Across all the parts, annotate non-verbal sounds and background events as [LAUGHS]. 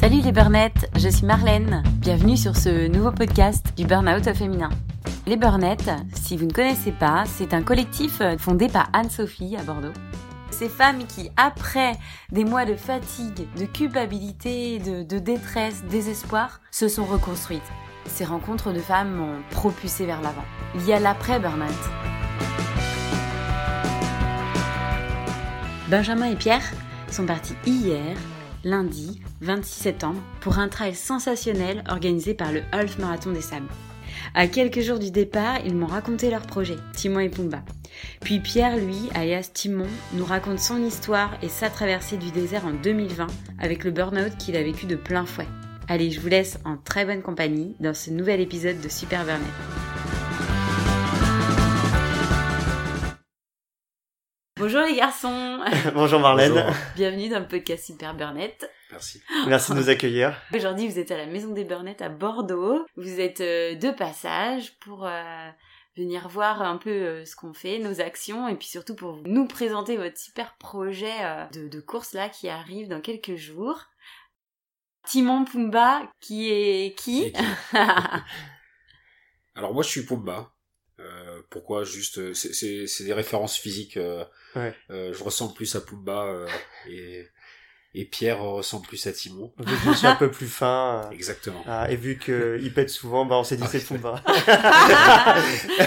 Salut les burnettes, je suis Marlène. Bienvenue sur ce nouveau podcast du Burnout féminin. Les burnettes, si vous ne connaissez pas, c'est un collectif fondé par Anne-Sophie à Bordeaux. Ces femmes qui, après des mois de fatigue, de culpabilité, de, de détresse, désespoir, se sont reconstruites. Ces rencontres de femmes m'ont propulsé vers l'avant. Il y a l'après-burnout. Benjamin et Pierre sont partis hier, lundi 26 septembre, pour un trail sensationnel organisé par le Half Marathon des Sables. À quelques jours du départ, ils m'ont raconté leur projet, Timon et Pumba. Puis Pierre, lui, alias Timon, nous raconte son histoire et sa traversée du désert en 2020 avec le burn-out qu'il a vécu de plein fouet. Allez, je vous laisse en très bonne compagnie dans ce nouvel épisode de Super Burnet. Bonjour les garçons [LAUGHS] Bonjour Marlène. Bonjour. Bienvenue dans le podcast Super Burnett. Merci. Merci de nous accueillir. Aujourd'hui, vous êtes à la Maison des Burnettes à Bordeaux. Vous êtes euh, de passage pour euh, venir voir un peu euh, ce qu'on fait, nos actions, et puis surtout pour nous présenter votre super projet euh, de, de course là qui arrive dans quelques jours. Timon Pumba, qui est qui qui [LAUGHS] Alors moi je suis Pumba. Euh, pourquoi juste euh, c'est- c'est c'est des références physiques. euh, Ouais. euh, je ressemble plus à Pumba euh, et et Pierre ressemble plus à Timon. Vu que je suis un peu plus fin. euh, Exactement. ah, et vu qu'il pète souvent, bah on s'est dit Ah, c'est ouais. Pumba.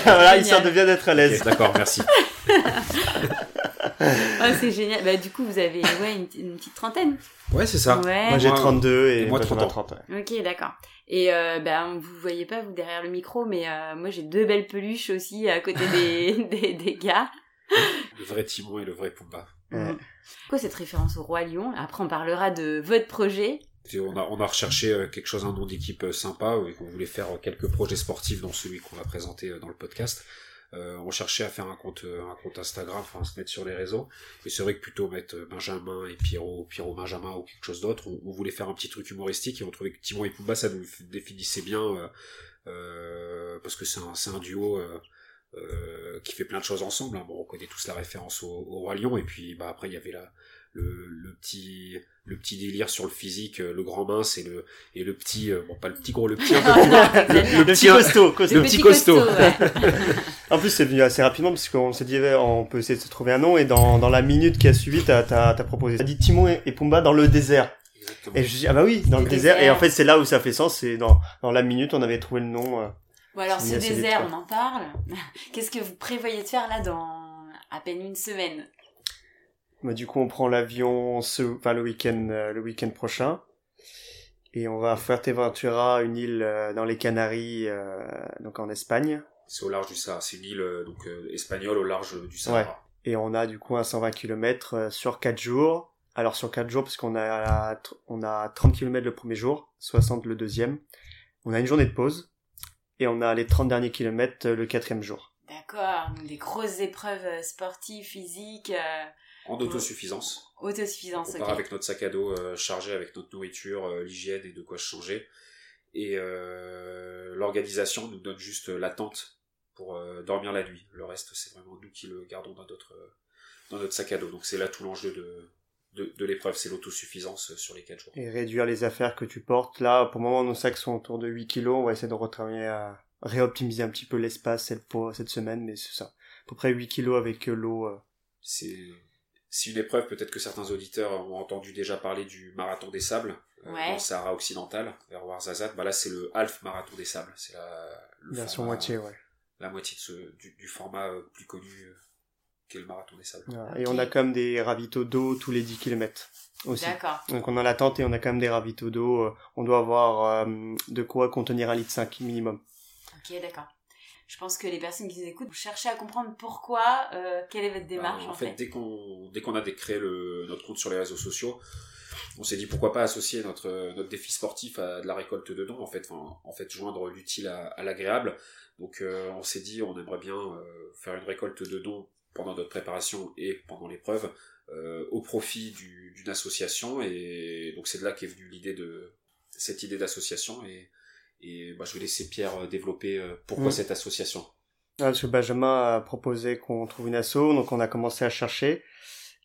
voilà, il sort de bien d'être à l'aise. D'accord, merci. [LAUGHS] Oh, [LAUGHS] c'est génial. Bah, du coup, vous avez ouais, une, une petite trentaine. Ouais c'est ça. Ouais. Moi j'ai Moi, 32 et, et moi, Benjamin 30 30. ouais. Ok, d'accord. Et euh, ben, vous voyez pas, vous, derrière le micro, mais euh, moi, j'ai deux belles peluches aussi à côté des, [LAUGHS] [LAUGHS] des, des gars. Le vrai Timon et le vrai Pumba. Ouais. Quoi cette référence au Roi Lion? Après, on parlera de votre projet. Et on a on a recherché euh, quelque chose un nom d'équipe euh, sympa et qu'on voulait faire quelques projets sportifs dans celui qu'on va présenter dans le podcast. Euh, on cherchait à faire un compte euh, un compte Instagram, enfin se mettre sur les réseaux. Et c'est vrai que plutôt mettre euh, Benjamin et Pierrot, Pierrot Benjamin ou quelque chose d'autre, on, voulait faire un petit truc humoristique et on trouvait que Timon et Pumba ça nous définissait bien euh, euh, parce que c'est un duo. euh, euh, qui fait plein de choses ensemble. hein. Bon, on connaît tous la référence au, au roi lion et puis bah après il y avait la, le, le petit le petit délire sur le physique, euh, le grand mince et le et le petit euh, bon pas le petit gros le petit un peu [LAUGHS] plus le, Le petit costaud, costaud. Le petit costaud. [LAUGHS] En plus, c'est venu assez rapidement parce qu'on s'est dit, eh, on peut essayer de se trouver un nom et dans, dans la minute qui a suivi, t'as, t'as, t'as proposé. T'as dit Timon et, et Pumba dans le désert. Exactement. Et je dis, ah bah oui, dans le Le désert. Et en fait, c'est là où ça fait sens. C'est dans, dans la minute, on avait trouvé le nom. euh. Bon, alors, C'est ce vite, désert, on en parle. [LAUGHS] Qu'est-ce que vous prévoyez de faire là dans à peine une semaine? Bah, du coup, on prend l'avion ce, enfin, le week-end, euh, le week-end prochain. Et on va à Fuerteventura, une île euh, dans les Canaries, euh, donc en Espagne. C'est au large du Sahara, c'est une île euh, donc euh, espagnole au large du Sahara. Et on a du coup un 120 km sur 4 jours. Alors sur 4 jours, parce qu'on a, on a 30 km le premier jour, 60 le deuxième. On a une journée de pause. Et on a les 30 derniers kilomètres euh, le quatrième jour. D'accord, donc des grosses épreuves sportives, physiques, euh, En autosuffisance. autosuffisance. On ok. part avec notre sac à dos euh, chargé avec notre nourriture, euh, l'hygiène et de quoi changer. Et euh, l'organisation nous donne juste euh, l'attente pour euh, dormir la nuit. Le reste, c'est vraiment nous qui le gardons dans notre, dans notre sac à dos. Donc c'est là tout l'enjeu de, de, de l'épreuve, c'est l'autosuffisance sur les 4 jours. Et réduire les affaires que tu portes. Là, pour le moment, nos sacs sont autour de 8 kilos. On va essayer de retravailler à réoptimiser un petit peu l'espace cette, cette semaine. Mais c'est ça. À peu près 8 kilos avec l'eau. euh. C'est c'est une épreuve, peut-être que certains auditeurs ont entendu déjà parler du marathon des sables euh, Ouais. dans le Sahara occidental, vers Ouarzazate. Bah là, c'est le half marathon des sables. C'est la version moitié, ouais. la moitié de ce, du, du format euh, plus connu euh, qu'est le marathon des sables. Et on a quand même des ravitaux d'eau tous les 10 km aussi. D'accord. Donc on a la tente et on a quand même des ravitaux d'eau. euh, On doit avoir euh, de quoi contenir un litre 5 minimum. Ok, d'accord. Je pense que les personnes qui nous écoutent, cherchez à comprendre pourquoi, euh, quelle est votre démarche Bah, en, fait. dès qu'on dès qu'on a créé le, notre compte sur les réseaux sociaux, on s'est dit pourquoi pas associer notre notre défi sportif à de la récolte de dons en fait, enfin, en fait joindre l'utile à, à l'agréable. Donc euh, on s'est dit on aimerait bien euh, faire une récolte de dons pendant notre préparation et pendant l'épreuve au profit du- d'une association et donc c'est de là qu'est venue l'idée de cette idée d'association et et bah, je vais laisser Pierre euh, développer euh, pourquoi Mm. cette association. Ah, Parce que Benjamin a proposé qu'on trouve une asso, donc on a commencé à chercher.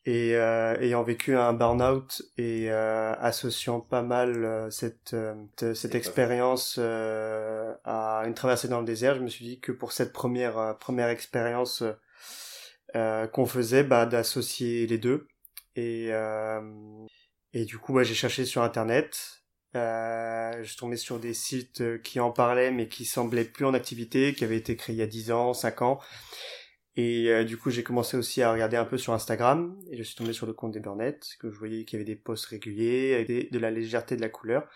Et euh, ayant vécu un burn-out et euh, associant pas mal euh, cette expérience à une traversée dans le désert, je me suis dit que pour cette première première expérience qu'on faisait, bah d'associer les deux. Et et du coup, bah, j'ai cherché sur internet. Euh, je suis tombé sur des sites qui en parlaient mais qui semblaient plus en activité, qui avaient été créés il y a 10 ans, 5 ans. Et euh, du coup, j'ai commencé aussi à regarder un peu sur Instagram, et je suis tombé sur le compte des Burnettes, que je voyais qu'il y avait des posts réguliers, avec des- de la légèreté, de la couleur.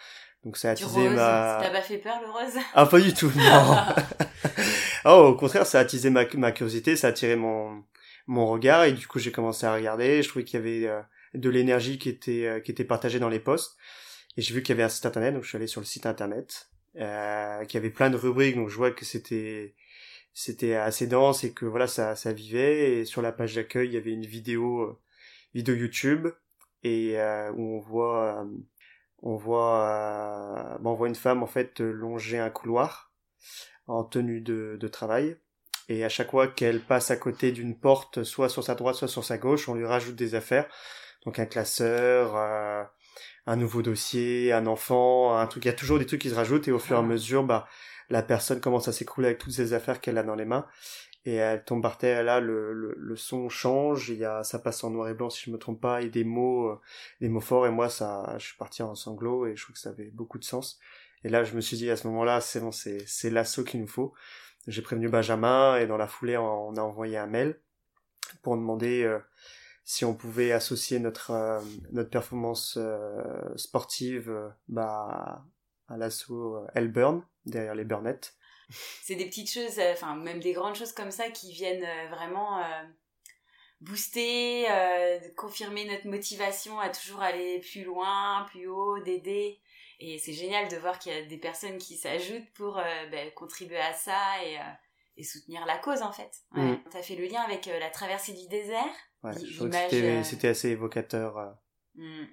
Donc ça a Du attisé rose. ma... T'as pas fait peur le rose? [LAUGHS] Ah, pas du tout, non. [LAUGHS] [LAUGHS] oh, au contraire, ça a attisé ma, ma curiosité, ça a attiré mon, mon regard, et du coup, j'ai commencé à regarder. Je trouvais qu'il y avait euh, de l'énergie qui était, euh, qui était partagée dans les posts. Et j'ai vu qu'il y avait un site internet, donc je suis allé sur le site internet, euh, qui avait plein de rubriques, donc je vois que c'était, c'était assez dense et que voilà, ça, ça vivait. Et sur la page d'accueil, il y avait une vidéo, euh, vidéo YouTube, et euh, où on voit, euh, on voit, euh, bon, on voit une femme en fait longer un couloir en tenue de, de travail. Et à chaque fois qu'elle passe à côté d'une porte, soit sur sa droite, soit sur sa gauche, on lui rajoute des affaires. Donc un classeur, un nouveau dossier, un enfant, un truc. Il y a toujours des trucs qui se rajoutent et au fur et à mesure, bah, la personne commence à s'écrouler avec toutes ces affaires qu'elle a dans les mains. Et elle tombe par terre, là, le, le, le son change, il y a, ça passe en noir et blanc si je me trompe pas, et des mots, euh, des mots forts, et moi, ça, je suis parti en sanglots, et je trouve que ça avait beaucoup de sens. Et là, je me suis dit, à ce moment-là, c'est bon, c'est, c'est l'assaut qu'il nous faut. J'ai prévenu Benjamin, et dans la foulée, on a envoyé un mail pour demander euh, si on pouvait associer notre, euh, notre performance euh, sportive euh, bah, à l'assaut Elburn, derrière les Burnettes. C'est des petites choses, enfin même des grandes choses comme ça qui viennent vraiment booster, confirmer notre motivation à toujours aller plus loin, plus haut, d'aider. Et c'est génial de voir qu'il y a des personnes qui s'ajoutent pour ben, contribuer à ça et, et soutenir la cause en fait. Ouais. Mm. T'as fait le lien avec euh, la traversée du désert. Ouais, L'image, je trouve que c'était, euh, c'était assez évocateur. euh. Mm.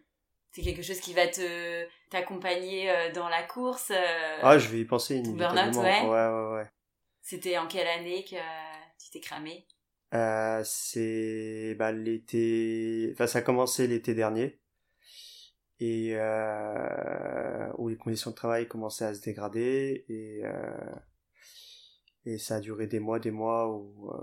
C'est quelque chose qui va te t'accompagner dans la course. Ah, je vais y penser inévitablement. burn-out, ouais. ouais, ouais, ouais. C'était en quelle année que tu t'es cramé? C'est bah, l'été, enfin ça a commencé l'été dernier et où les conditions de travail commençaient à se dégrader et et ça a duré des mois, des mois où euh,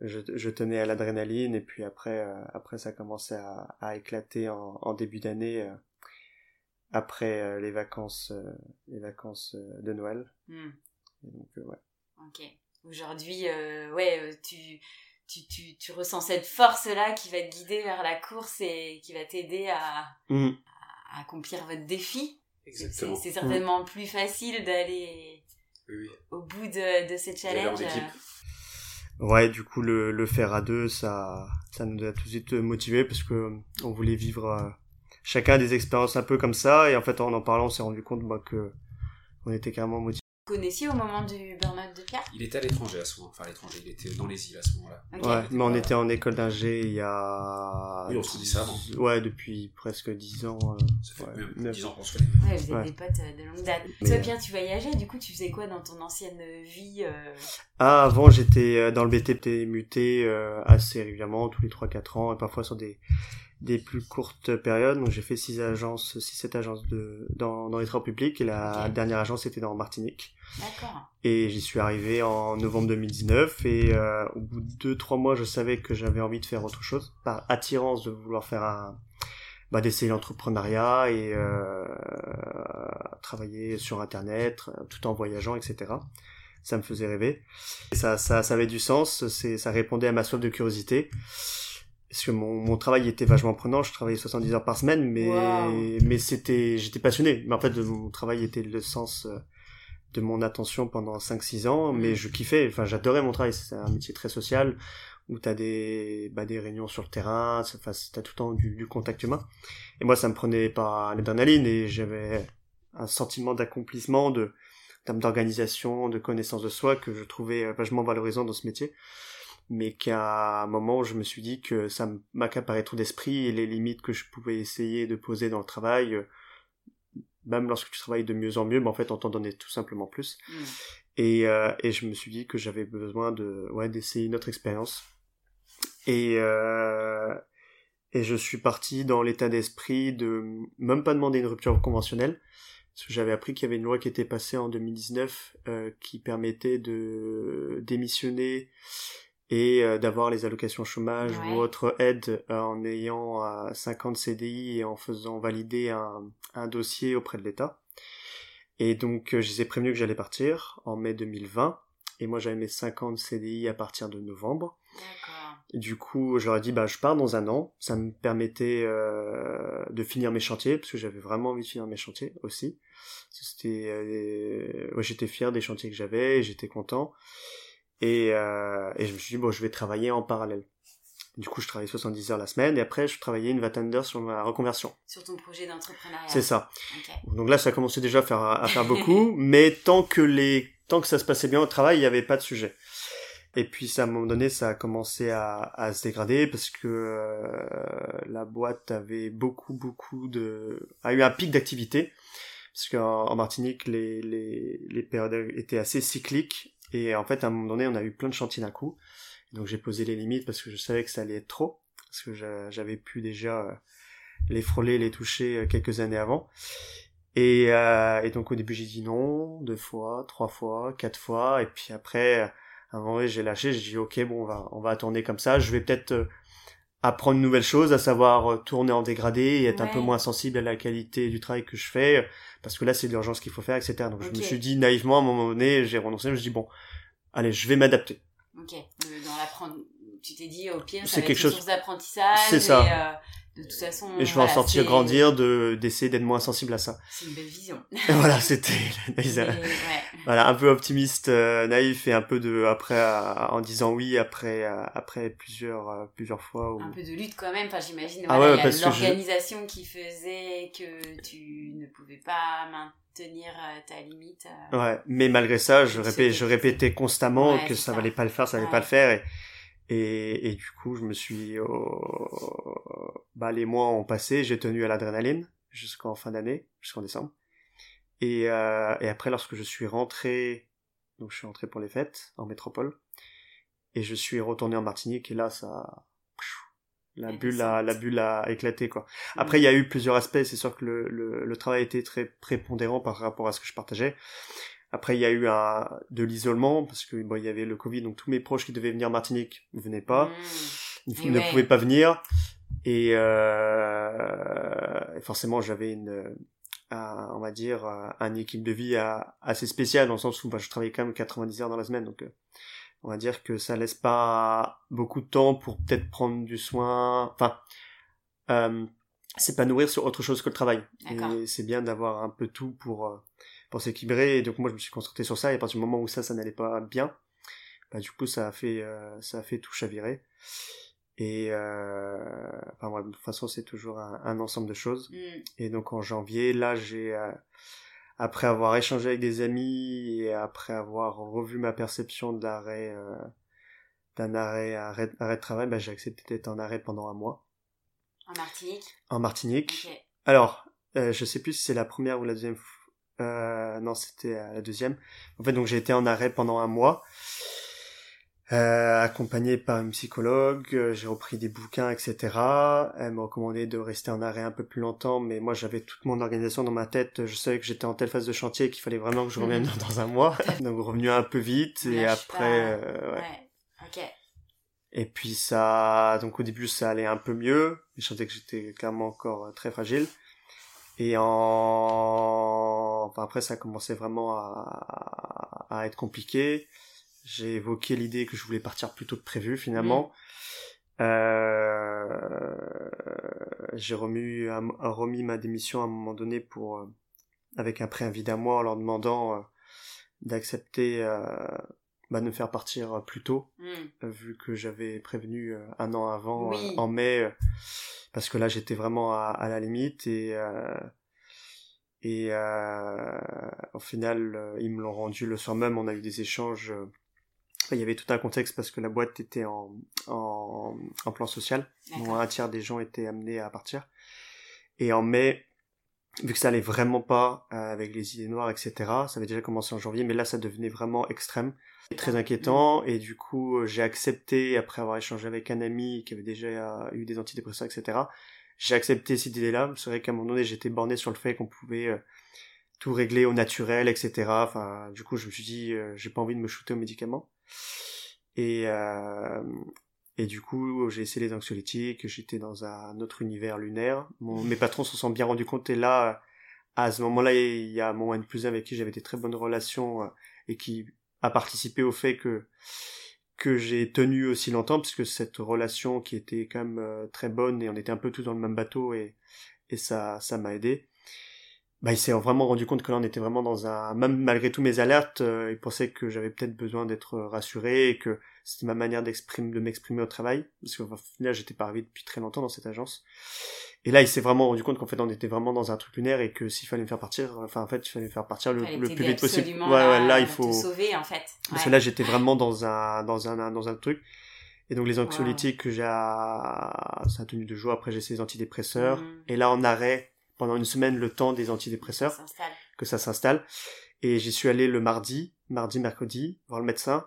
je, je tenais à l'adrénaline et puis après euh, après ça commençait à, à éclater en, en début d'année euh, après euh, les vacances euh, les vacances de Noël Hmm. et donc euh, ouais Ok. Aujourd'hui, euh, ouais, tu, tu, tu, tu ressens cette force-là qui va te guider vers la course et qui va t'aider à, Mhm. à accomplir votre défi. Exactement. c'est certainement plus facile d'aller Oui, au bout de, de ces challenges. équipe. Ouais, du coup, le, le faire à deux, ça, ça nous a tout de suite motivés parce que euh, on voulait vivre euh, chacun des expériences un peu comme ça. Et en fait, en en parlant, on s'est rendu compte bah, que on était carrément motivés. Vous connaissiez au moment du burn-out de Pierre Il était à l'étranger à ce moment, enfin à l'étranger, il était dans les îles à ce moment-là. Ouais, mais on était en école d'ingé il y a... Oui, on se dit ça avant. Ouais, depuis presque dix ans. euh, Ça fait ouais, même neuf. 10 ans qu'on se connaît. Ouais, vous êtes Ouais. des potes euh, de longue date. Mais, Toi, euh, Pierre, tu voyageais, du coup, tu faisais quoi dans ton ancienne vie euh, Ah, avant, j'étais dans le BTP muté euh, assez régulièrement, tous les 3-4 ans, et parfois sur des, des plus courtes périodes. Donc j'ai fait 6 agences, 6-7 agences de, dans, dans les transports publics, et la dernière agence était dans Martinique. D'accord. Et j'y suis arrivé en novembre 2019 et euh, au bout de deux trois mois, je savais que j'avais envie de faire autre chose, par attirance de vouloir faire un, bah, d'essayer l'entrepreneuriat et euh, travailler sur internet, tout en voyageant, etc. Ça me faisait rêver. Et ça, ça, ça avait du sens. C'est, ça répondait à ma soif de curiosité. Parce que mon, mon travail était vachement prenant. Je travaillais 70 heures par semaine, mais Wow. mais c'était, j'étais passionné. Mais en fait, mon travail était le sens. euh, de mon attention pendant 5-6 ans, mais Mm. je kiffais, enfin j'adorais mon travail, c'est un métier très social, où t'as des, bah, des réunions sur le terrain, enfin t'as tout le temps du, du contact humain. Et moi ça me prenait par l'adrénaline et j'avais un sentiment d'accomplissement, de, termes d'organisation, de connaissance de soi que je trouvais euh, vachement valorisant dans ce métier. Mais qu'à un moment, je me suis dit que ça m'accaparait trop d'esprit et les limites que je pouvais essayer de poser dans le travail, euh, même lorsque tu travailles de mieux en mieux, mais en fait, on t'en donnait tout simplement plus. Hmm. Et, euh, et je me suis dit que j'avais besoin de ouais d'essayer une autre expérience. Et euh, Et je suis parti dans l'état d'esprit de même pas demander une rupture conventionnelle, parce que j'avais appris qu'il y avait une loi qui était passée en 2019 euh, qui permettait de démissionner et euh, d'avoir les allocations chômage Ouais. ou autre aide euh, en ayant euh, 50 CDI et en faisant valider un, un dossier auprès de l'État. Et donc euh, je les ai prévenus que j'allais partir en mai 2020 et moi j'avais mes 50 CDI à partir de novembre. Du coup, je leur ai dit, bah, je pars dans un an. Ça me permettait euh, de finir mes chantiers, parce que j'avais vraiment envie de finir mes chantiers aussi. C'était, euh, ouais, j'étais fier des chantiers que j'avais, j'étais content. Et, euh, et je me suis dit, bon, je vais travailler en parallèle. Du coup, je travaillais 70 heures la semaine, et après, je travaillais une vingtaine d'heures sur ma reconversion. Sur ton projet d'entrepreneuriat. C'est ça. Donc là, ça commençait déjà à faire, à faire beaucoup, [LAUGHS] mais tant que les, tant que ça se passait bien au travail, il n'y avait pas de sujet. Et puis, ça, à un moment donné, ça a commencé à, à se dégrader parce que euh, la boîte avait beaucoup, beaucoup de, a eu un pic d'activité. Parce qu'en en Martinique, les, les, les périodes étaient assez cycliques. Et en fait, à un moment donné, on a eu plein de chantiers d'un coup. Donc, j'ai posé les limites parce que je savais que ça allait être trop. Parce que j'a- j'avais pu déjà euh, les frôler, les toucher euh, quelques années avant. Et, euh, et donc au début j'ai dit non, deux fois, trois fois, quatre fois, et puis après, à un moment donné, j'ai lâché, j'ai dit ok bon on va on va tourner comme ça, je vais peut-être apprendre une nouvelle chose, à savoir euh, tourner en dégradé et être un peu moins sensible à la qualité du travail que je fais, euh, parce que là c'est de l'urgence qu'il faut faire, etc. Donc je me suis dit naïvement à un moment donné, j'ai renoncé, je me suis dit bon, allez je vais m'adapter. Ok. Dans l'apprendre, tu t'es dit au pire, C'est ça quelque une chose- d'apprentissage. C'est ça. Et, euh, de toute façon. Et je vais en sortir grandir, de d'essayer d'être moins sensible à ça. C'est une belle vision. [LAUGHS] Voilà, c'était [LAUGHS] ouais. voilà un peu optimiste euh, naïf et un peu de après en disant oui après après plusieurs euh, plusieurs fois où... Un peu de lutte quand même. Enfin, j'imagine. Ah voilà, ouais, je- l'organisation qui faisait que tu ne pouvais pas maintenir euh, ta limite. euh. ouais mais malgré ça je répétais je répétais constamment Ouais, que ça, ça. valait pas le faire ça valait Ouais. pas le faire et et, et du coup je me suis oh, bah les mois ont passé j'ai tenu à l'adrénaline jusqu'en fin d'année jusqu'en décembre. Et euh, et après lorsque je suis rentré donc je suis rentré pour les fêtes en métropole et je suis retourné en Martinique et là ça la bulle a, la bulle a éclaté quoi. Après il y a eu plusieurs aspects c'est sûr que le, le, le travail était très prépondérant par rapport à ce que je partageais après il y a eu un de l'isolement parce que bon il y avait le Covid donc tous mes proches qui devaient venir en Martinique ne venaient pas Mmh. ils ne ouais. pouvaient pas venir et, euh, forcément j'avais une un- on va dire euh, un équipe de vie assez spéciale dans le sens où bah, je travaillais quand même 90 heures dans la semaine donc euh, on va dire que ça laisse pas beaucoup de temps pour peut-être prendre du soin enfin euh, s'épanouir sur autre chose que le travail et c'est bien d'avoir un peu tout pour euh, pour s'équilibrer et donc moi je me suis concentré sur ça et à partir du moment où ça ça n'allait pas bien bah du coup ça a fait euh, ça a fait tout chavirer et euh, enfin ouais, de toute façon c'est toujours un, un ensemble de choses Mmh. et donc en janvier là j'ai euh, après avoir échangé avec des amis et après avoir revu ma perception de l'arrêt d'un arrêt arrêt, arrêt de travail bah, j'ai accepté d'être en arrêt pendant un mois En Martinique? en Martinique alors, euh, je sais plus si c'est la première ou la deuxième. Euh, non, c'était la deuxième. En fait, donc j'ai été en arrêt pendant un mois, euh, accompagné par une psychologue. euh, J'ai repris des bouquins, etc. Elle m'a recommandé de rester en arrêt un peu plus longtemps, mais moi j'avais toute mon organisation dans ma tête. Je savais que j'étais en telle phase de chantier qu'il fallait vraiment que je revienne [LAUGHS] dans un mois. [LAUGHS] donc revenu un peu vite et Lâche après, euh, ouais. Ouais. Ok. Et puis ça, donc au début ça allait un peu mieux, mais je sentais que j'étais clairement encore euh, très fragile. Et en, enfin après ça commençait vraiment à, à être compliqué. J'ai évoqué l'idée que je voulais partir plus tôt que prévu finalement. Euh, j'ai remis, remis ma démission à un moment donné pour, euh, avec un préavis d'un mois en leur demandant euh, d'accepter euh, bah, de me faire partir plus tôt euh, vu que j'avais prévenu euh, un an avant Oui. en mai parce que là j'étais vraiment à, à la limite et et euh, au final euh, ils me l'ont rendu le soir même on a eu des échanges euh, il y avait tout un contexte parce que la boîte était en en, en plan social un tiers des gens étaient amenés à partir et en mai vu que ça allait vraiment pas euh, avec les idées noires, etc. Ça avait déjà commencé en janvier, mais là ça devenait vraiment extrême, très inquiétant. Et du coup, j'ai accepté après avoir échangé avec un ami qui avait déjà eu des antidépresseurs, etc. J'ai accepté cette idée-là. C'est vrai qu'à un moment donné, j'étais borné sur le fait qu'on pouvait euh, tout régler au naturel, etc. Enfin, du coup, je me suis dit, j'ai pas envie de me shooter aux médicaments. Et, et du coup, j'ai essayé les anxiolytiques, j'étais dans un autre univers lunaire. Mes patrons se sont bien rendus compte, et là, à ce moment-là, il y a mon N plus 1 avec qui j'avais des très bonnes relations, euh, et qui a participé au fait que que j'ai tenu aussi longtemps, puisque cette relation qui était quand même euh, très bonne, et on était un peu tous dans le même bateau, et, et ça ça m'a aidé. Bah, il s'est vraiment rendu compte que là on était vraiment dans un même malgré tous mes alertes euh, il pensait que j'avais peut-être besoin d'être rassuré et que c'était ma manière d'exprimer de m'exprimer au travail parce que là j'étais pas arrivé depuis très longtemps dans cette agence. Et là il s'est vraiment rendu compte qu'en fait on était vraiment dans un truc lunaire et que s'il fallait me faire partir enfin en fait il fallait me faire partir le, le plus vite possible. ouais, ouais là il faut sauver en fait. Parce que là j'étais vraiment dans un dans un dans un truc. Et donc les anxiolytiques que j'ai ça a tenu deux jours. Après j'ai essayé les antidépresseurs. Mmh. et là en arrêt pendant une semaine le temps des antidépresseurs, que ça s'installe. Et j'y suis allé le mardi, mardi, mercredi, voir le médecin.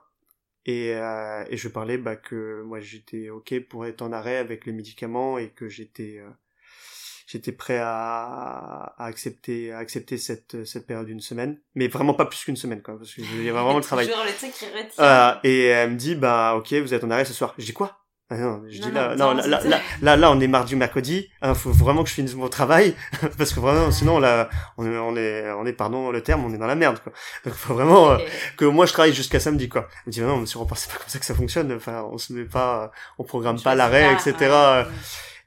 Et, euh, et je parlais bah, que moi j'étais ok pour être en arrêt avec les médicaments et que j'étais euh, j'étais prêt à, à, accepter à accepter cette cette période d'une semaine. Mais vraiment pas plus qu'une semaine quoi parce que j'ai vraiment le [LAUGHS] travail. euh, et elle me dit bah ok vous êtes en arrêt ce soir. Dis quoi? Ah non, je dis là, non, là, là, là, là, on est mardi ou mercredi. Il hein, faut vraiment que je finisse mon travail [LAUGHS] parce que vraiment, sinon là, on est, on est, on est, pardon le terme, on est dans la merde quoi. Donc faut vraiment euh, que moi je travaille jusqu'à samedi quoi. Je me dit non, monsieur Rempart, c'est pas comme ça que ça fonctionne. Enfin, on se met pas, on programme pas l'arrêt, etc.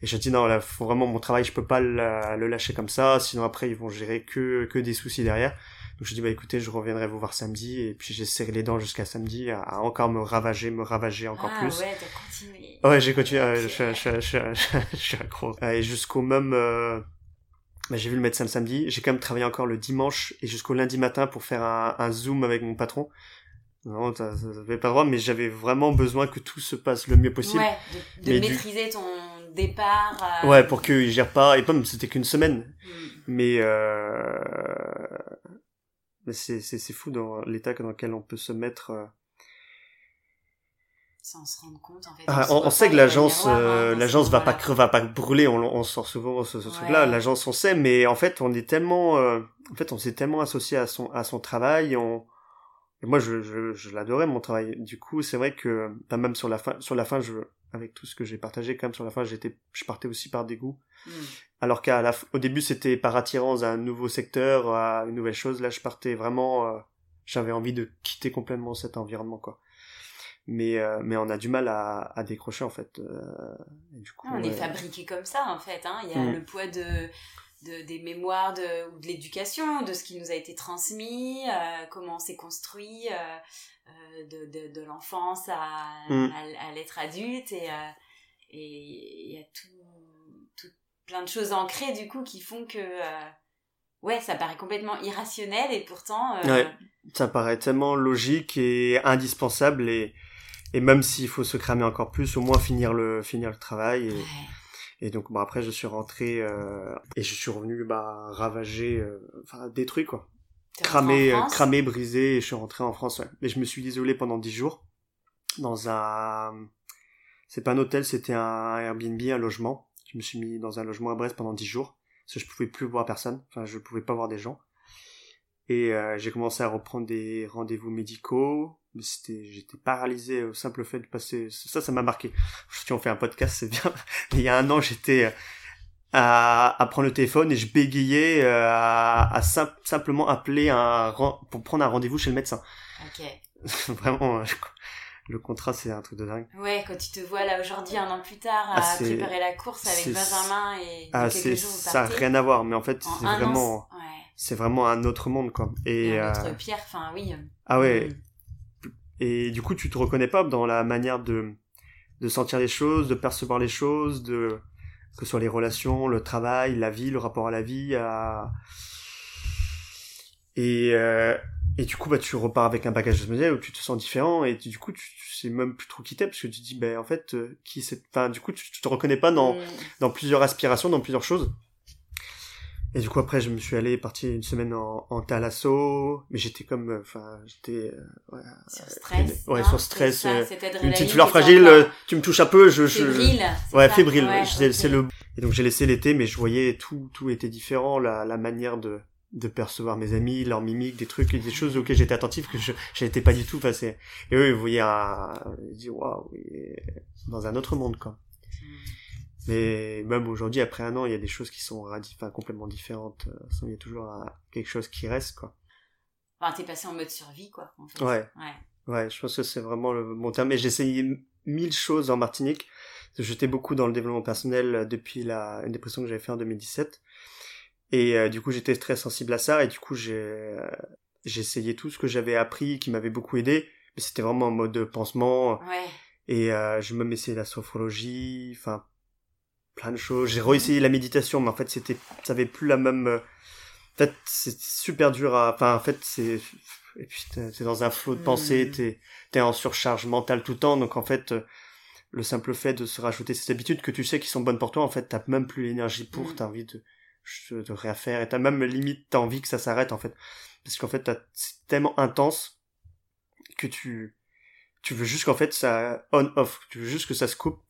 Et je dis non, là, faut vraiment mon travail, je peux pas le, lâcher comme ça, sinon après ils vont gérer que que des soucis derrière. Donc je dis bah écoutez, je reviendrai vous voir samedi et puis j'ai serré les dents jusqu'à samedi à, encore me ravager, me ravager encore ah, plus. Ouais, t'as continué. Ouais, j'ai continué. je, je, je, je, je, suis accro. Et jusqu'au même. Euh... Bah, j'ai vu le médecin le samedi. J'ai quand même travaillé encore le dimanche et jusqu'au lundi matin pour faire un, un zoom avec mon patron. Non, t'avais pas droit, mais j'avais vraiment besoin que tout se passe le mieux possible. Ouais, de, de maîtriser ton départ. Euh... Ouais, pour qu'il gère pas. Et pas, c'était qu'une semaine. Hmm. Mais euh mais c'est, c'est, c'est fou dans l'état dans lequel on peut se mettre. Euh... Sans se rendre compte, en fait. Ah, on, on, sait que l'agence, euh, hein, l'agence va pas, va pas brûler, on, on sort souvent ce, ce truc-là. L'agence, on sait, mais en fait, on est tellement, euh, en fait, on s'est tellement associé à son, à son travail, on, et moi, je, je, je l'adorais, mon travail. Du coup, c'est vrai que, même sur la fin, sur la fin, je, avec tout ce que j'ai partagé, quand même, sur la fin, j'étais, je partais aussi par dégoût. Hmm. Alors qu'à la, au début, c'était par attirance à un nouveau secteur, à une nouvelle chose. Là, je partais vraiment, euh, j'avais envie de quitter complètement cet environnement, quoi. Mais, euh, mais on a du mal à, à décrocher, en fait. Euh, du coup, on est fabriqué comme ça, en fait. Hein. Il y a hmm. le poids de, de, des mémoires de, ou de l'éducation, de ce qui nous a été transmis, euh, comment on s'est construit euh, euh de, de, de l'enfance à, mm. à, à l'être adulte et et il y a tout, tout, plein de choses ancrées du coup qui font que ouais ça paraît complètement irrationnel et pourtant ouais, ça paraît tellement logique et indispensable et et même s'il faut se cramer encore plus au moins finir le finir le travail et, et donc bah, après je suis rentré euh, et je suis revenu bah ravagé, euh, enfin détruit quoi, cramé, euh, cramé, brisé et je suis rentré en France. Ouais. Mais je me suis isolé pendant dix jours dans un, c'est pas un hôtel, c'était un Airbnb, un logement. Je me suis mis dans un logement à Brest pendant dix jours parce que je pouvais plus voir personne, enfin je pouvais pas voir des gens. Et euh, j'ai commencé à reprendre des rendez-vous médicaux, mais c'était, j'étais paralysé au simple fait de passer. Ça, ça m'a marqué. Si on fait un podcast, c'est bien. [LAUGHS] il y a un an, j'étais euh, à, à prendre le téléphone et je bégayais euh, à, à simplement appeler un pour prendre un rendez-vous chez le médecin. Ok. [LAUGHS] Vraiment, le contrat, c'est un truc de dingue. Ouais, quand tu te vois là aujourd'hui, un an plus tard, à ah, préparer la course avec Benjamin et ah, quelques jours, ça n'a rien à voir, mais en fait, c'est vraiment. ouais c'est vraiment un autre monde quoi et, un autre euh, pierre enfin oui ah ouais mm. Et du coup tu te reconnais pas dans la manière de de sentir les choses de percevoir les choses de que ce soit les relations le travail la vie le rapport à la vie à... et euh, et du coup bah tu repars avec un bagage de où tu te sens différent et du coup tu, sais même plus trop qui t'es parce que tu te dis ben en fait euh, qui c'est enfin du coup tu, te reconnais pas dans mm. dans plusieurs aspirations dans plusieurs choses et du coup après je me suis allé parti une semaine en, en thalasso mais j'étais comme euh, enfin j'étais euh, ouais, sur stress ouais non, sur stress ça, euh, une petite fleur fragile euh, tu me touches un peu je, je fébrile, ouais ça. fébrile Ouais, c'est ok. c'est le et donc j'ai laissé l'été mais je voyais tout tout était différent la la manière de de percevoir mes amis leur mimique des trucs des choses auxquelles j'étais attentif que je j'étais pas du tout c'est et eux ils voyaient un ils disaient waouh dans un autre monde quoi mais même aujourd'hui, après un an, il y a des choses qui sont enfin, complètement différentes. Euh, Il y a toujours un- quelque chose qui reste, quoi. Enfin, t'es passé en mode survie, quoi. En fait. Ouais. ouais. Ouais, je pense que c'est vraiment le bon terme. Et j'ai essayé mille choses en Martinique. J'étais beaucoup dans le développement personnel euh, depuis la une dépression que j'avais fait en 2017. Et euh, du coup, j'étais très sensible à ça. Et du coup, j'ai euh, essayé tout ce que j'avais appris qui m'avait beaucoup aidé. Mais c'était vraiment en mode pansement. Ouais. Et euh, j'ai même essayé la sophrologie, enfin plein de choses. J'ai réessayé la méditation, mais en fait c'était, ça avait plus la même. euh, En fait, c'est super dur à. Enfin, en fait, c'est. Et puis t'es dans un flot de pensée, Mhm. t'es t'es en surcharge mentale tout le temps, donc en fait. euh, Le simple fait de se rajouter ces habitudes que tu sais qui sont bonnes pour toi, en fait, t'as même plus l'énergie pour, Mhm. t'as envie de, de rien faire, et t'as même limite, t'as envie que ça s'arrête, en fait. Parce qu'en fait, c'est tellement intense que tu, tu veux juste qu'en fait ça on-off, tu veux juste que ça se coupe.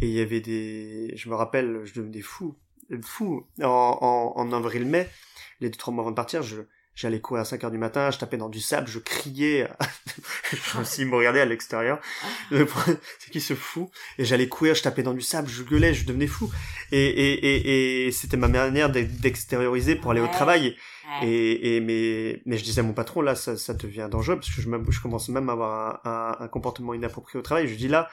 Et il y avait des, je me rappelle, je devenais fou, fou. En, en, en avril-mai, les deux trois mois avant de partir, je, j'allais courir à 5 heures du matin, je tapais dans du sable, je criais. [LAUGHS] je me regardais à l'extérieur. C'est qui ce fou Et j'allais courir, je tapais dans du sable, je gueulais, je devenais fou. Et, et, et, et c'était ma manière d'e- d'extérioriser pour aller au travail. Et, et mais, mais je disais à mon patron, là, ça, ça devient dangereux parce que je, je commence même à avoir un, un, un comportement inapproprié au travail. Je dis là,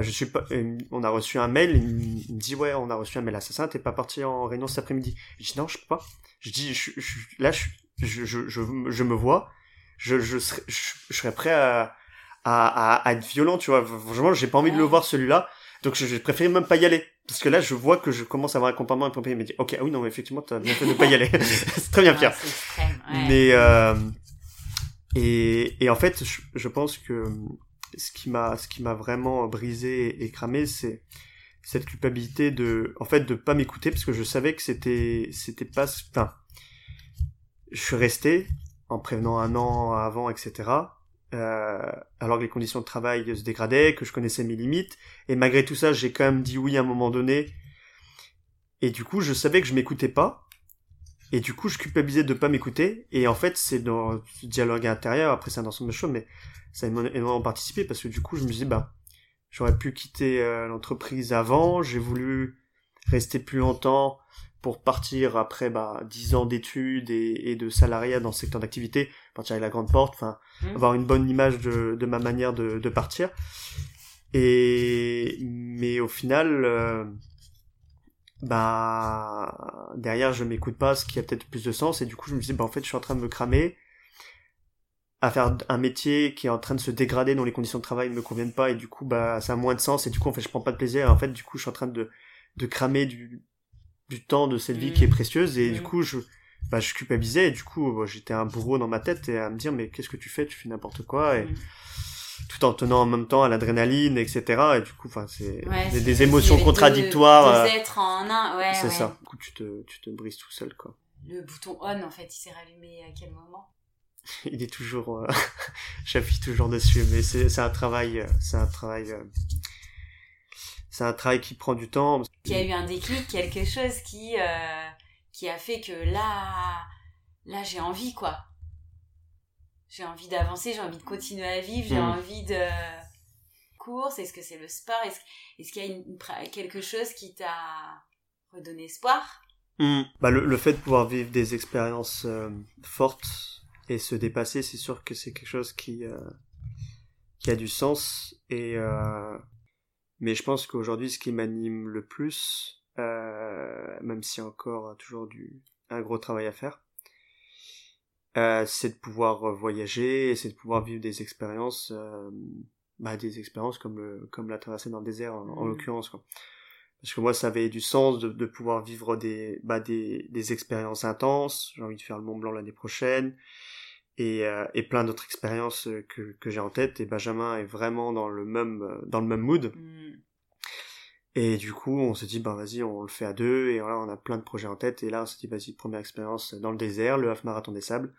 je suis pas, euh, on a reçu un mail, il me dit ouais, on a reçu un mail assassin, t'es pas parti en réunion cet après-midi. Je dis non, je peux pas. Je dis, je, je, là, je, je, je, je, me vois, je, je, serais, je, serais prêt à, à, à, à être violent, tu vois. Vraiment, j'ai pas envie de le Ouais. voir celui-là. Donc je, je préfère même pas y aller. Parce que là, je vois que je commence à avoir un comportement inapproprié. Il me dit, ok, ah oui, non, mais effectivement, t'as bien fait de pas y aller. [LAUGHS] c'est très bien, Ah, Pierre. extrême, ouais. Mais euh, et, et en fait, je, je pense que ce qui m'a ce qui m'a vraiment brisé et cramé, c'est cette culpabilité de en fait de pas m'écouter parce que je savais que c'était c'était pas enfin je suis resté en prévenant un an avant etc euh, alors que les conditions de travail se dégradaient que je connaissais mes limites et malgré tout ça j'ai quand même dit oui à un moment donné et du coup je savais que je m'écoutais pas et du coup je culpabilisais de pas m'écouter. Et en fait c'est dans ce dialogue intérieur après c'est un ensemble de choses mais ça a énormément participé parce que du coup je me disais bah j'aurais pu quitter euh, l'entreprise avant. J'ai voulu rester plus longtemps pour partir après bah 10 ans d'études et, et de salariat dans ce secteur d'activité partir avec la grande porte enfin Mhm. avoir une bonne image de, de ma manière de, de partir. Et mais au final euh, bah derrière je m'écoute pas ce qui a peut-être plus de sens et du coup je me disais bah en fait je suis en train de me cramer à faire un métier qui est en train de se dégrader dont les conditions de travail ne me conviennent pas et du coup bah ça a moins de sens et du coup en fait je prends pas de plaisir et en fait du coup je suis en train de de cramer du du temps de cette vie qui est précieuse et du Mhm. coup je bah je culpabilisais et du coup bah, j'étais un bourreau dans ma tête et à me dire mais qu'est-ce que tu fais? Tu fais n'importe quoi et Mhm. Tout en tenant en même temps à l'adrénaline etc et du coup enfin c'est Ouais, des, émotions il contradictoires Deux, euh, deux êtres en un, ouais. c'est ouais. ça du coup tu te tu te brises tout seul quoi Le bouton on, en fait, il s'est rallumé à quel moment? [LAUGHS] Il est toujours euh, [LAUGHS] j'appuie toujours dessus mais c'est un travail c'est un travail euh, c'est un travail qui prend du temps Qu'il y a eu un déclic, quelque chose qui, euh, qui a fait que là, là, j'ai envie, quoi. J'ai envie d'avancer, j'ai envie de continuer à vivre, j'ai Mhm. envie de course. Est-ce que c'est le sport Est-ce est-ce qu'il y a une- quelque chose qui t'a redonné espoir? Bah, le, le fait de pouvoir vivre des expériences euh, fortes et se dépasser, c'est sûr que c'est quelque chose qui, euh, qui a du sens. Et, euh, mais je pense qu'aujourd'hui, ce qui m'anime le plus, même a encore toujours du, un gros travail à faire, euh, c'est de pouvoir euh, voyager c'est de pouvoir vivre des expériences, euh, bah, des expériences comme, le, comme la traversée dans le désert en, en Mhm. l'occurrence. Quoi parce que moi ça avait du sens de, de pouvoir vivre des bah des, des expériences intenses j'ai envie de faire le Mont Blanc l'année prochaine et, euh, et plein d'autres expériences euh, que, que j'ai en tête et Benjamin est vraiment dans le même euh, dans le même mood Hmm. Et du coup, on s'est dit, ben vas-y, on le fait à deux, et voilà, on a plein de projets en tête, et là, on s'est dit, vas-y, première expérience dans le désert, le half marathon des sables,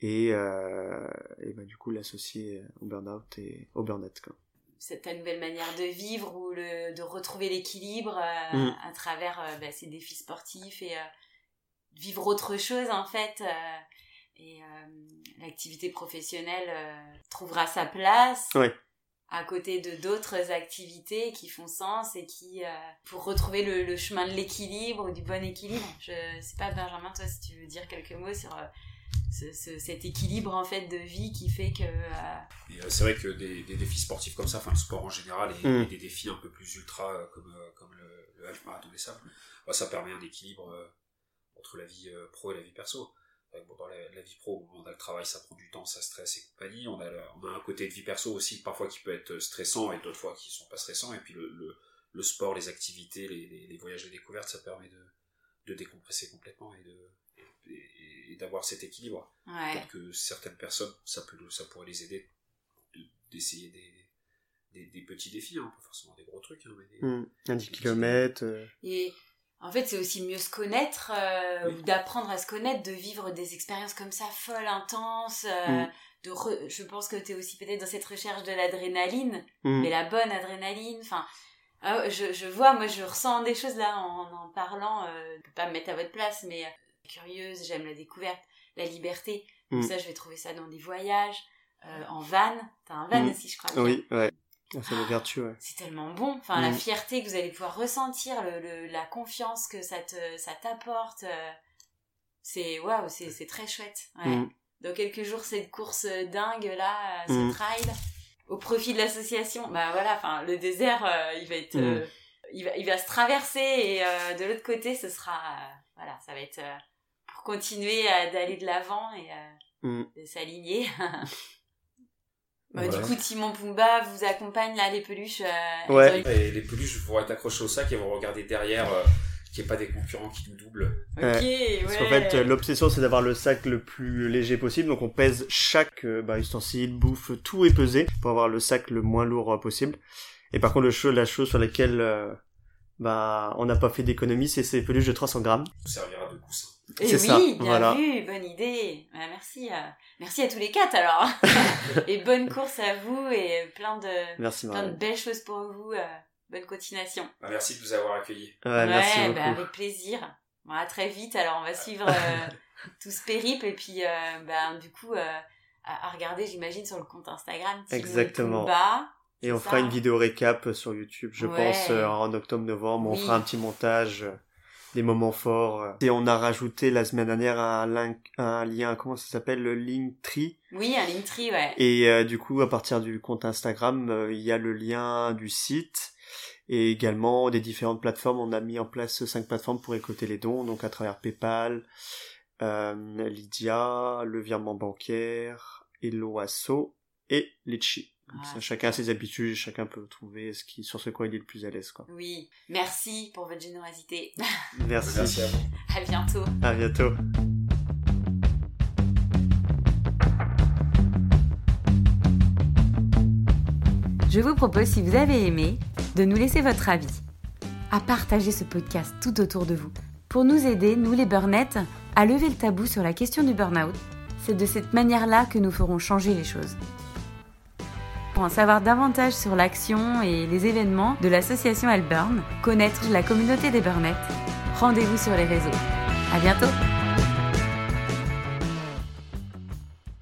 et, euh, et ben, du coup, l'associer au burn-out et au burn-out, quoi. Cette nouvelle manière de vivre ou le, de retrouver l'équilibre euh, Mm. à travers euh, bah, ces défis sportifs et euh, vivre autre chose en fait. euh, et euh, l'activité professionnelle euh, trouvera sa place. Ouais. À côté de d'autres activités qui font sens et qui euh, pour retrouver le, le chemin de l'équilibre ou du bon équilibre je sais pas Benjamin toi si tu veux dire quelques mots sur euh, ce, ce- cet équilibre en fait de vie qui fait que euh, euh, c'est vrai que des, des défis sportifs comme ça, enfin le sport en général, et, Mm. et des défis un peu plus ultra comme, comme le, le half marathon des sables, bah, ça permet un équilibre euh, entre la vie euh, pro et la vie perso. Bon, dans la, la vie pro, on a le travail, ça prend du temps, ça stresse et compagnie. On a, le- on a un côté de vie perso aussi, parfois qui peut être stressant et d'autres fois qui sont pas stressants. Et puis le, le, le sport, les activités, les, les, les voyages et découvertes, ça permet de, de décompresser complètement et de et, et d'avoir cet équilibre. ouais Peut-être que certaines personnes, ça, peut, ça pourrait les aider de- d'essayer des, des, des petits défis, hein, pas forcément des gros trucs, hein, mais des- Mm. Un 10 km, et en fait c'est aussi mieux se connaître euh, Oui. ou d'apprendre à se connaître de vivre des expériences comme ça folles intenses euh, Mm. de re- je pense que tu es aussi peut-être dans cette recherche de l'adrénaline Mm. mais la bonne adrénaline enfin ah je, je vois moi je ressens des choses là en en parlant euh, je peux pas me mettre à votre place mais euh, curieuse j'aime la découverte la liberté donc Mm. ça je vais trouver ça dans des voyages euh, en van t'as un van aussi je crois bien. oui, ouais. Ah, C'est le vertu, ouais. c'est tellement bon enfin la Mm. fierté que vous allez pouvoir ressentir le, le- la confiance que ça te ça t'apporte euh, c'est waouh c'est c'est très chouette ouais. Mm. dans quelques jours cette course dingue là euh, ce Mm. trail au profit de l'association bah voilà enfin le désert euh, il va être euh, il va il va se traverser et de l'autre côté ce sera voilà ça va être pour continuer à- d'aller de l'avant et de s'aligner [LAUGHS] Bah, Ouais. du coup Timon Pumba vous accompagne là les peluches euh, Ouais. Et les peluches vont être accrochées au sac et vont regarder derrière euh, qu'il n'y ait pas des concurrents qui nous doublent. ok Parce ouais qu'en fait, euh, l'obsession, c'est d'avoir le sac le plus léger possible. Donc, on pèse chaque euh, bah, ustensile, bouffe, tout est pesé pour avoir le sac le moins lourd euh, possible. Et par contre, le chose, la chose sur laquelle euh, bah, on n'a pas fait d'économie, c'est ces peluches de 300 grammes. Ça servira de coussin. Et C'est oui, ça, bien voilà. vu, bonne idée. Euh, merci, euh, merci à tous les quatre alors. [LAUGHS] et bonne course à vous et plein de, Merci, plein de belles choses pour vous. euh, bonne continuation. Bah, merci de nous avoir accueillis. Ouais, merci bah, avec plaisir. Bon, à très vite. Alors on va suivre euh, [LAUGHS] tout ce périple et puis euh, bah, du coup euh, à, à regarder, j'imagine, sur le compte Instagram. Exactement. Pumba. Et on fera une vidéo récap sur YouTube, je Ouais. pense, euh, en octobre-novembre. On fera un petit montage, euh, des moments forts. euh. Et on a rajouté la semaine dernière un, link, un lien, comment ça s'appelle, le Linktree. Oui, un Linktree, ouais. Et euh, du coup, à partir du compte Instagram, euh, il y a le lien du site et également des différentes plateformes. On a mis en place cinq plateformes pour écouter les dons, donc à travers PayPal, euh, Lydia, le virement bancaire, Eloasso et Litchi. Ah, ça, chacun a ses habitudes, chacun peut trouver ce qui, sur ce quoi il est le plus à l'aise. Quoi. Oui, merci pour votre générosité. Merci. Merci à vous. à bientôt. À bientôt. Je vous propose, si vous avez aimé, de nous laisser votre avis, à partager ce podcast tout autour de vous, pour nous aider, nous les burnettes, à lever le tabou sur la question du burn-out. C'est de cette manière-là que nous ferons changer les choses. En savoir davantage sur l'action et les événements de l'association Alburn, connaître la communauté des burnettes, rendez-vous sur les réseaux. À bientôt!